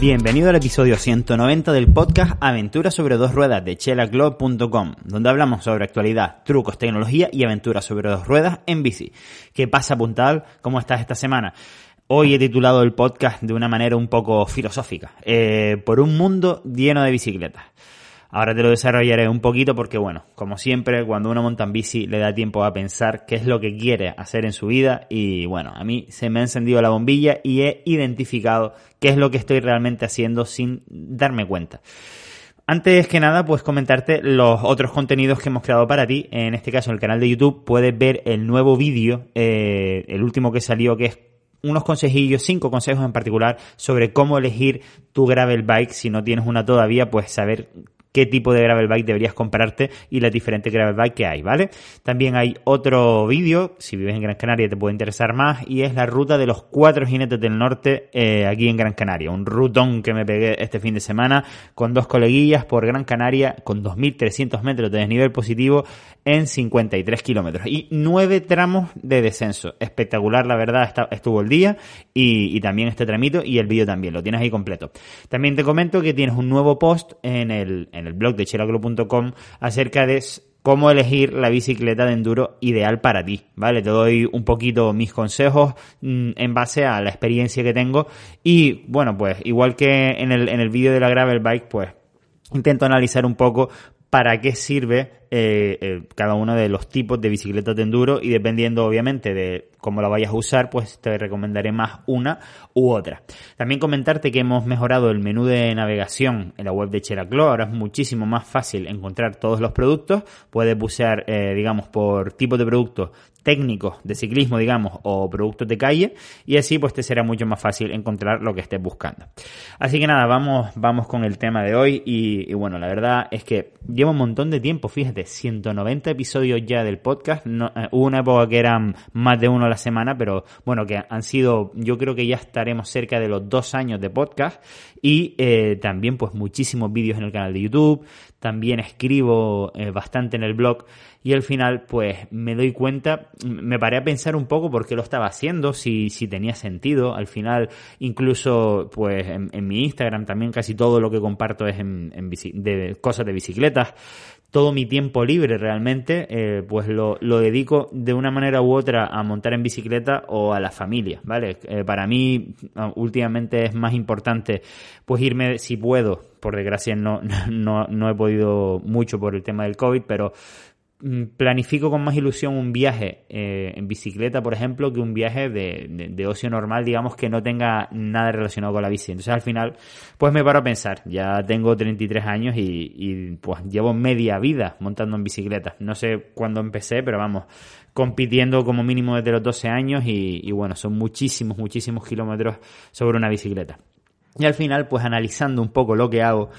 Bienvenido al episodio 190 del podcast Aventuras sobre dos ruedas de chelaclub.com, donde hablamos sobre actualidad, trucos, tecnología y aventuras sobre dos ruedas en bici. ¿Qué pasa, Puntal? ¿Cómo estás esta semana? Hoy he titulado el podcast de una manera un poco filosófica, eh, por un mundo lleno de bicicletas. Ahora te lo desarrollaré un poquito porque, bueno, como siempre, cuando uno monta en bici le da tiempo a pensar qué es lo que quiere hacer en su vida y, bueno, a mí se me ha encendido la bombilla y he identificado qué es lo que estoy realmente haciendo sin darme cuenta. Antes que nada, pues comentarte los otros contenidos que hemos creado para ti. En este caso, en el canal de YouTube puedes ver el nuevo vídeo, eh, el último que salió, que es unos consejillos, cinco consejos en particular sobre cómo elegir tu gravel bike. Si no tienes una todavía, pues saber qué tipo de gravel bike deberías comprarte y las diferentes gravel bike que hay, ¿vale? También hay otro vídeo, si vives en Gran Canaria te puede interesar más, y es la ruta de los cuatro jinetes del norte eh, aquí en Gran Canaria. Un rutón que me pegué este fin de semana con dos coleguillas por Gran Canaria con 2.300 metros de desnivel positivo en 53 kilómetros y nueve tramos de descenso. Espectacular, la verdad, estuvo el día y, y también este tramito y el vídeo también, lo tienes ahí completo. También te comento que tienes un nuevo post en el en el blog de chelaclo.com acerca de cómo elegir la bicicleta de enduro ideal para ti, ¿vale? Te doy un poquito mis consejos mm, en base a la experiencia que tengo y bueno, pues igual que en el, en el vídeo de la gravel bike, pues intento analizar un poco para qué sirve eh, eh, cada uno de los tipos de bicicletas de enduro y dependiendo obviamente de cómo la vayas a usar, pues te recomendaré más una u otra. También comentarte que hemos mejorado el menú de navegación en la web de Cheraclo. Ahora es muchísimo más fácil encontrar todos los productos. Puedes bucear, eh, digamos, por tipo de productos técnicos de ciclismo, digamos, o productos de calle y así pues te será mucho más fácil encontrar lo que estés buscando. Así que nada, vamos, vamos con el tema de hoy y, bueno, la verdad es que llevo un montón de tiempo, fíjate, 190 episodios ya del podcast. Eh, hubo una época que eran más de uno a la semana, pero bueno, que han sido, yo creo que ya estaremos cerca de los dos años de podcast y eh, también pues muchísimos vídeos en el canal de YouTube. También escribo eh, bastante en el blog y al final pues me doy cuenta, me paré a pensar un poco por qué lo estaba haciendo, si, si tenía sentido. Al final incluso pues en, mi Instagram también casi todo lo que comparto es en, en de cosas de bicicletas todo mi tiempo libre realmente, eh, pues lo, lo, dedico de una manera u otra a montar en bicicleta o a la familia, ¿vale? Eh, para mí ah, últimamente es más importante pues irme si puedo, por desgracia no, no, no he podido mucho por el tema del COVID, pero planifico con más ilusión un viaje eh, en bicicleta, por ejemplo, que un viaje de, de, ocio normal, digamos, que no tenga nada relacionado con la bici. Entonces, al final, pues me paro a pensar. Ya tengo 33 años y, y pues llevo media vida montando en bicicleta. No sé cuándo empecé, pero vamos, compitiendo como mínimo desde los 12 años y, y bueno, son muchísimos, muchísimos kilómetros sobre una bicicleta. Y al final, pues analizando un poco lo que hago,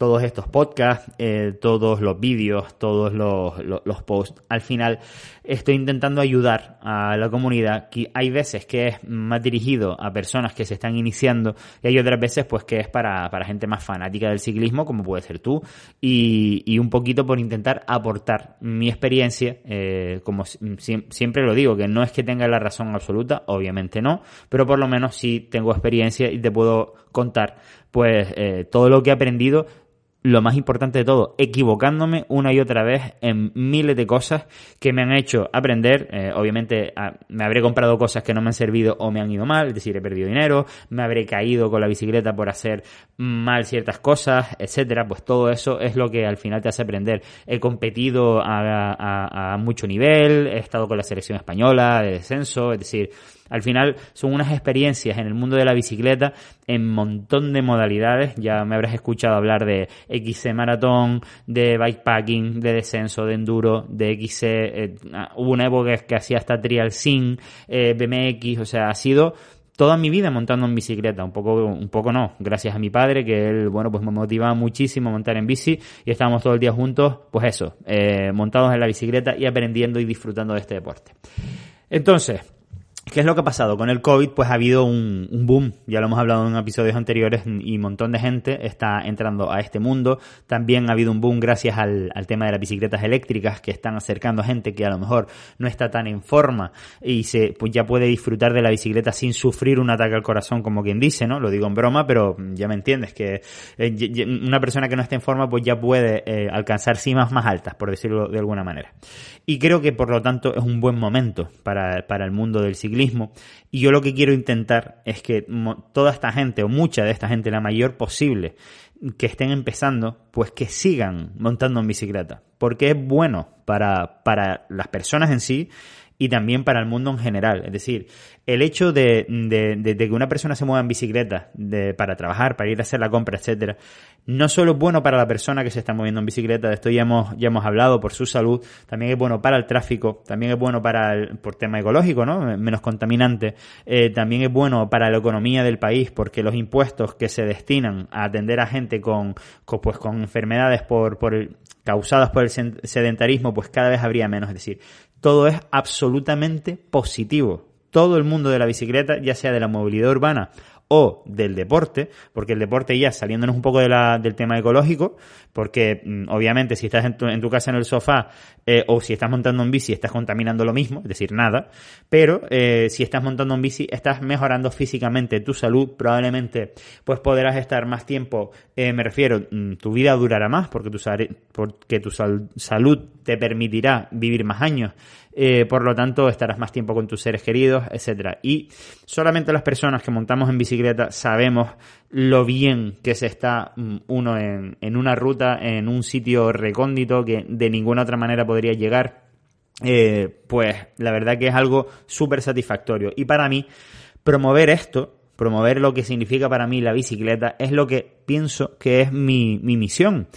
todos estos podcasts, eh, todos los vídeos, todos los, los, posts. Al final estoy intentando ayudar a la comunidad hay veces que es más dirigido a personas que se están iniciando y hay otras veces pues que es para, para gente más fanática del ciclismo como puede ser tú y, y un poquito por intentar aportar mi experiencia eh, como siempre lo digo que no es que tenga la razón absoluta obviamente no pero por lo menos sí tengo experiencia y te puedo contar pues eh, todo lo que he aprendido lo más importante de todo, equivocándome una y otra vez en miles de cosas que me han hecho aprender. Eh, obviamente me habré comprado cosas que no me han servido o me han ido mal, es decir, he perdido dinero, me habré caído con la bicicleta por hacer mal ciertas cosas, etcétera. Pues todo eso es lo que al final te hace aprender. He competido a mucho nivel, he estado con la selección española de descenso, es decir, al final son unas experiencias en el mundo de la bicicleta en montón de modalidades. Ya me habrás escuchado hablar de XC maratón, de bikepacking, de descenso, de enduro, de XC. Eh, ah, hubo una época que hacía hasta trial sin, eh, BMX, o sea, ha sido toda mi vida montando en bicicleta, un poco, un poco no, gracias a mi padre, que él, bueno, pues me motivaba muchísimo a montar en bici y estábamos todo el día juntos, pues eso, eh, montados en la bicicleta y aprendiendo y disfrutando de este deporte. Entonces, ¿Qué es lo que ha pasado? Con el COVID, pues ha habido un, boom, ya lo hemos hablado en episodios anteriores, y un montón de gente está entrando a este mundo. También ha habido un boom gracias al, tema de las bicicletas eléctricas que están acercando a gente que a lo mejor no está tan en forma y se, pues ya puede disfrutar de la bicicleta sin sufrir un ataque al corazón, como quien dice, ¿no? Lo digo en broma, pero ya me entiendes, que eh, una persona que no esté en forma, pues ya puede eh, alcanzar cimas más altas, por decirlo de alguna manera. Y creo que por lo tanto es un buen momento para, para el mundo del ciclismo y yo lo que quiero intentar es que toda esta gente, o mucha de esta gente, la mayor posible, que estén empezando, pues que sigan montando en bicicleta. Porque es bueno para, para las personas en sí y también para el mundo en general. Es decir, el hecho de, que una persona se mueva en bicicleta para trabajar, para ir a hacer la compra, etcétera, no solo es bueno para la persona que se está moviendo en bicicleta, de esto ya hemos, ya hemos hablado por su salud, también es bueno para el tráfico, también es bueno para el, por tema ecológico, ¿no? Menos contaminante, eh, también es bueno para la economía del país, porque los impuestos que se destinan a atender a gente con, pues, con enfermedades por, por causadas por el sedentarismo, pues cada vez habría menos. Es decir, todo es absolutamente positivo. Todo el mundo de la bicicleta, ya sea de la movilidad urbana o del deporte, porque el deporte ya saliéndonos un poco del tema ecológico, porque mm, obviamente si estás en tu, en tu, casa en el sofá eh, o si estás montando en bici estás contaminando lo mismo, es decir, nada, pero eh, si estás montando en bici estás mejorando físicamente tu salud, probablemente pues podrás estar más tiempo, eh, me refiero, mm, tu vida durará más porque tu, porque tu salud te permitirá vivir más años, eh, por lo tanto estarás más tiempo con tus seres queridos, etcétera. Y solamente las personas que montamos en bicicleta sabemos lo bien que se está mm, uno en, una ruta, en un sitio recóndito que de ninguna otra manera podría llegar. Eh, pues la verdad que es algo súper satisfactorio. Y para mí, promover esto, promover lo que significa para mí la bicicleta, es lo que pienso que es mi misión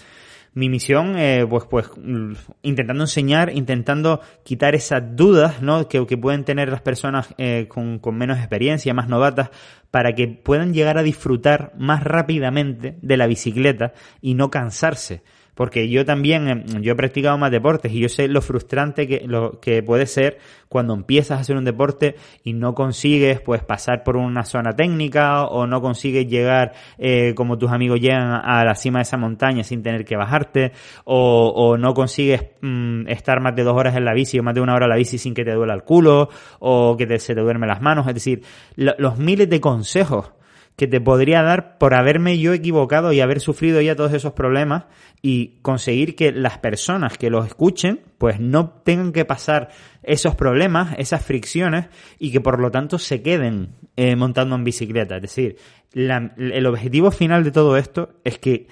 mi misión, eh, pues, pues, mm, intentando enseñar, intentando quitar esas dudas, ¿no? Que, que pueden tener las personas eh, con, con menos experiencia, más novatas, para que puedan llegar a disfrutar más rápidamente de la bicicleta y no cansarse porque yo también, em, yo he practicado más deportes y yo sé lo frustrante que, lo que puede ser cuando empiezas a hacer un deporte y no consigues pues pasar por una zona técnica o no consigues llegar eh, como tus amigos llegan a la cima de esa montaña sin tener que bajarte o, o no consigues mm, estar más de dos horas en la bici o más de una hora en la bici sin que te duela el culo o que te, se te duermen las manos. Es decir, los miles de consejos que te podría dar por haberme yo equivocado y haber sufrido ya todos esos problemas y conseguir que las personas que los escuchen pues no tengan que pasar esos problemas, esas fricciones y que por lo tanto se queden eh, montando en bicicleta. Es decir, el objetivo final de todo esto es que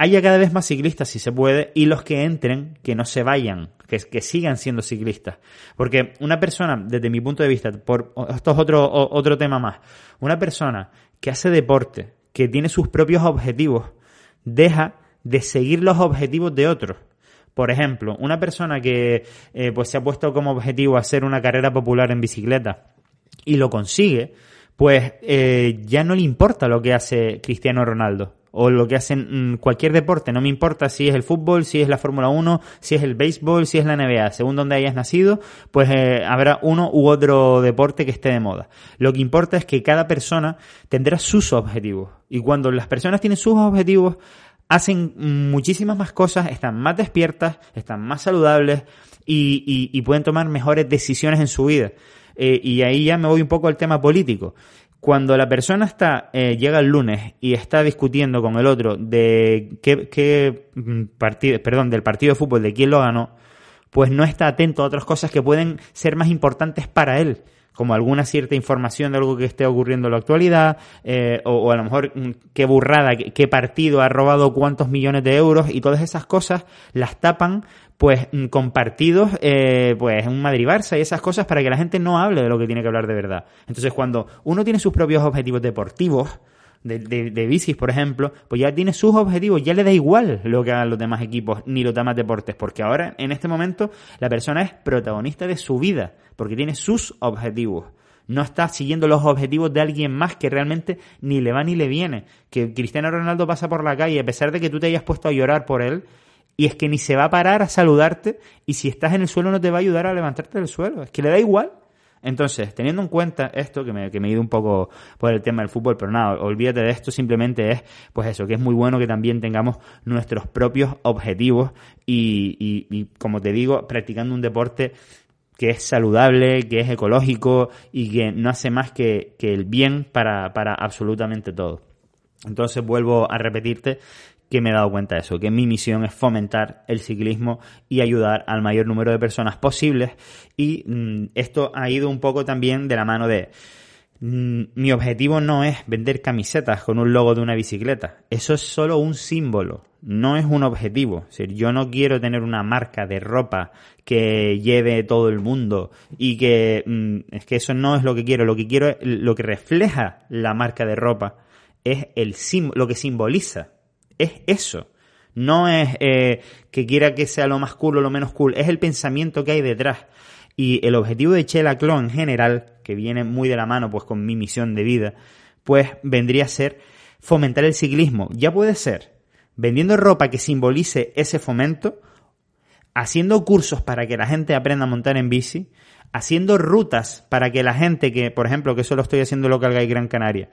haya cada vez más ciclistas si se puede y los que entren que no se vayan, que, sigan siendo ciclistas. Porque una persona, desde mi punto de vista, por, esto es otro, otro tema más, una persona que hace deporte, que tiene sus propios objetivos, deja de seguir los objetivos de otros. Por ejemplo, una persona que eh, pues se ha puesto como objetivo hacer una carrera popular en bicicleta y lo consigue, pues eh, ya no le importa lo que hace Cristiano Ronaldo o lo que hacen mm, cualquier deporte, no me importa si es el fútbol, si es la Fórmula 1, si es el béisbol, si es la NBA, según donde hayas nacido, pues eh, habrá uno u otro deporte que esté de moda. Lo que importa es que cada persona tendrá sus objetivos y cuando las personas tienen sus objetivos, hacen muchísimas más cosas, están más despiertas, están más saludables y, pueden tomar mejores decisiones en su vida. Eh, y ahí ya me voy un poco al tema político. Cuando la persona está, eh, llega el lunes y está discutiendo con el otro de qué, qué mm, partido, perdón, del partido de fútbol, de quién lo ganó, pues no está atento a otras cosas que pueden ser más importantes para él como alguna cierta información de algo que esté ocurriendo en la actualidad, eh, o, a lo mejor mm, qué burrada, qué, partido ha robado cuántos millones de euros, y todas esas cosas las tapan pues mm, con partidos, eh, pues un Madrid-Barça y esas cosas para que la gente no hable de lo que tiene que hablar de verdad. Entonces cuando uno tiene sus propios objetivos deportivos, de, de, bicis, por ejemplo, pues ya tiene sus objetivos, ya le da igual lo que hagan los demás equipos ni los demás deportes, porque ahora, en este momento, la persona es protagonista de su vida, porque tiene sus objetivos. No está siguiendo los objetivos de alguien más que realmente ni le va ni le viene. Que Cristiano Ronaldo pasa por la calle, a pesar de que tú te hayas puesto a llorar por él, y es que ni se va a parar a saludarte, y si estás en el suelo no te va a ayudar a levantarte del suelo. Es que le da igual. Entonces, teniendo en cuenta esto, que me, que me he ido un poco por el tema del fútbol, pero nada, olvídate de esto, simplemente es, pues eso, que es muy bueno que también tengamos nuestros propios objetivos y, y como te digo, practicando un deporte que es saludable, que es ecológico y que no hace más que, que el bien para, para absolutamente todo. Entonces vuelvo a repetirte que me he dado cuenta de eso, que mi misión es fomentar el ciclismo y ayudar al mayor número de personas posibles. Y mm, esto ha ido un poco también de la mano de... Mm, mi objetivo no es vender camisetas con un logo de una bicicleta. Eso es solo un símbolo, no es un objetivo. Es decir, yo no quiero tener una marca de ropa que lleve todo el mundo y que mm, es que eso no es lo que quiero. Lo que quiero, lo que refleja la marca de ropa es el lo que simboliza es eso. No es eh, que quiera que sea lo más cool o lo menos cool, es el pensamiento que hay detrás. Y el objetivo de Chela Clon en general, que viene muy de la mano pues con mi misión de vida, pues vendría a ser fomentar el ciclismo. Ya puede ser vendiendo ropa que simbolice ese fomento, haciendo cursos para que la gente aprenda a montar en bici, haciendo rutas para que la gente que, por ejemplo, que eso lo estoy haciendo Local Guy Gran Canaria,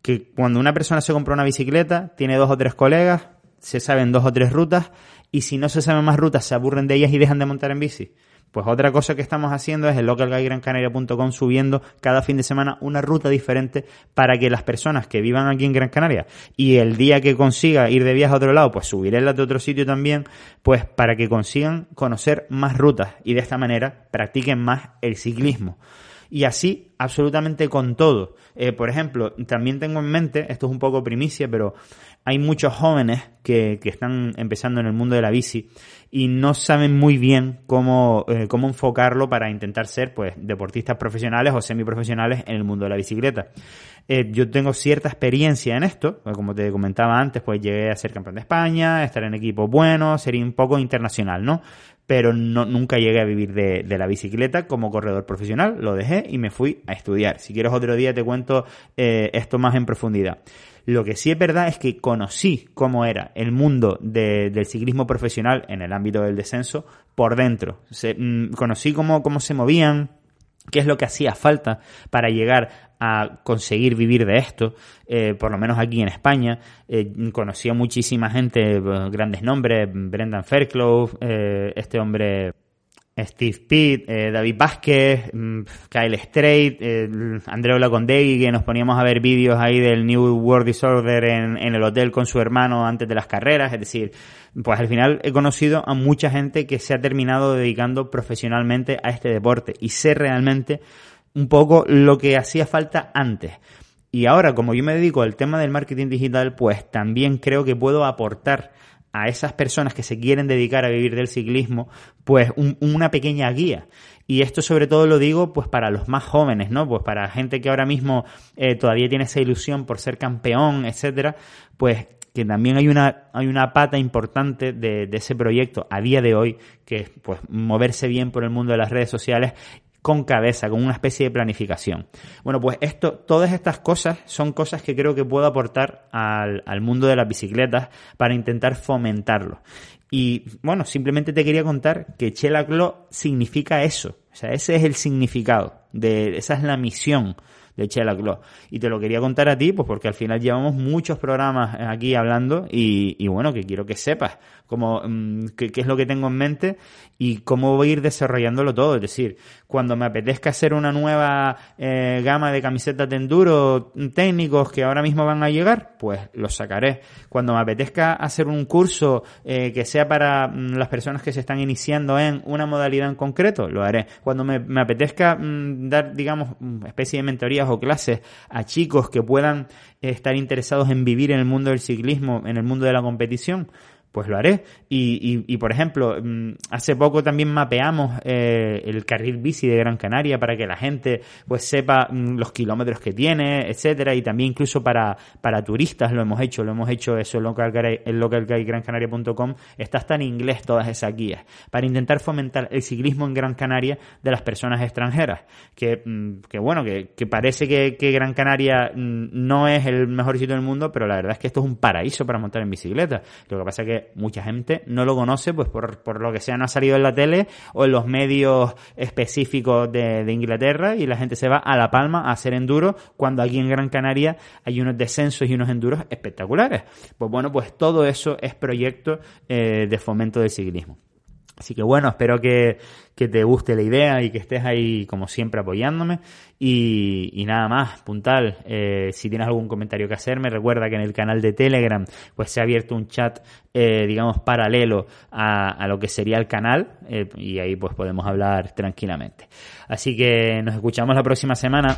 que cuando una persona se compra una bicicleta, tiene dos o tres colegas, se saben dos o tres rutas, y si no se saben más rutas, se aburren de ellas y dejan de montar en bici. Pues otra cosa que estamos haciendo es el localguigrancanaria.com subiendo cada fin de semana una ruta diferente para que las personas que vivan aquí en Gran Canaria y el día que consiga ir de viaje a otro lado, pues subiré las de otro sitio también, pues para que consigan conocer más rutas y de esta manera practiquen más el ciclismo y así absolutamente con todo. Eh, por ejemplo, también tengo en mente, esto es un poco primicia, pero hay muchos jóvenes que, que están empezando en el mundo de la bici y no saben muy bien cómo, eh, cómo enfocarlo para intentar ser pues deportistas profesionales o semiprofesionales en el mundo de la bicicleta. Eh, yo tengo cierta experiencia en esto, pues, como te comentaba antes, pues llegué a ser campeón de España, estar en equipos buenos, sería un poco internacional, ¿no? Pero no, nunca llegué a vivir de, la bicicleta como corredor profesional, lo dejé y me fui a estudiar. Si quieres otro día te cuento eh, esto más en profundidad. Lo que sí es verdad es que conocí cómo era el mundo de, del ciclismo profesional en el ámbito del descenso por dentro. Se, mm, conocí cómo, cómo se movían, qué es lo que hacía falta para llegar a conseguir vivir de esto, eh, por lo menos aquí en España. Eh, conocí a muchísima gente, eh, grandes nombres, Brendan Fairclough, eh, este hombre Steve Pitt, eh, David Vázquez, mm, Kyle Strait, eh, Andreu Lacondegui, que nos poníamos a ver vídeos ahí del New World Disorder en, en, el hotel con su hermano antes de las carreras. Es decir, pues al final he conocido a mucha gente que se ha terminado dedicando profesionalmente a este deporte y sé realmente un poco lo que hacía falta antes. Y ahora, como yo me dedico al tema del marketing digital, pues también creo que puedo aportar a esas personas que se quieren dedicar a vivir del ciclismo, pues una pequeña guía. Y esto sobre todo lo digo pues para los más jóvenes, ¿no? Pues para gente que ahora mismo eh, todavía tiene esa ilusión por ser campeón, etcétera, pues que también hay una, hay una pata importante de, de, ese proyecto a día de hoy, que es pues moverse bien por el mundo de las redes sociales con cabeza, con una especie de planificación. Bueno, pues esto, todas estas cosas son cosas que creo que puedo aportar al, mundo de las bicicletas para intentar fomentarlo. Y bueno, simplemente te quería contar que Chelaclo significa eso. O sea, ese es el significado, de, esa es la misión de Chela Claw. Y te lo quería contar a ti, pues porque al final llevamos muchos programas aquí hablando y, y bueno, que quiero que sepas cómo, mm, qué, es lo que tengo en mente y cómo voy a ir desarrollándolo todo. Es decir, cuando me apetezca hacer una nueva eh, gama de camisetas de enduro técnicos que ahora mismo van a llegar, pues los sacaré. Cuando me apetezca hacer un curso eh, que sea para mm, las personas que se están iniciando en una modalidad en concreto, lo haré. Cuando me, apetezca mm, dar, digamos, especie de o clases a chicos que puedan estar interesados en vivir en el mundo del ciclismo, en el mundo de la competición, pues lo haré. Y, y, y, por ejemplo, mm, hace poco también mapeamos eh, el carril bici de Gran Canaria para que la gente pues sepa mm, los kilómetros que tiene, etcétera, y también incluso para, para turistas lo hemos hecho, lo hemos hecho eso en localguidegrancanaria.com, está hasta en inglés todas esas guías, para intentar fomentar el ciclismo en Gran Canaria de las personas extranjeras, que, mm, que bueno, que, que parece que, que Gran Canaria no es el mejor sitio del mundo, pero la verdad es que esto es un paraíso para montar en bicicleta. Lo que pasa que mucha gente no lo conoce, pues por, por lo que sea no ha salido en la tele o en los medios específicos de, de Inglaterra y la gente se va a La Palma a hacer enduro cuando aquí en Gran Canaria hay unos descensos y unos enduros espectaculares. Pues bueno, pues todo eso es proyecto eh, de fomento del ciclismo. Así que bueno, espero que, que, te guste la idea y que estés ahí como siempre apoyándome. Y, nada más, puntal, eh, si tienes algún comentario que hacerme, recuerda que en el canal de Telegram pues se ha abierto un chat, eh, digamos, paralelo a, a, lo que sería el canal eh, y ahí pues podemos hablar tranquilamente. Así que nos escuchamos la próxima semana.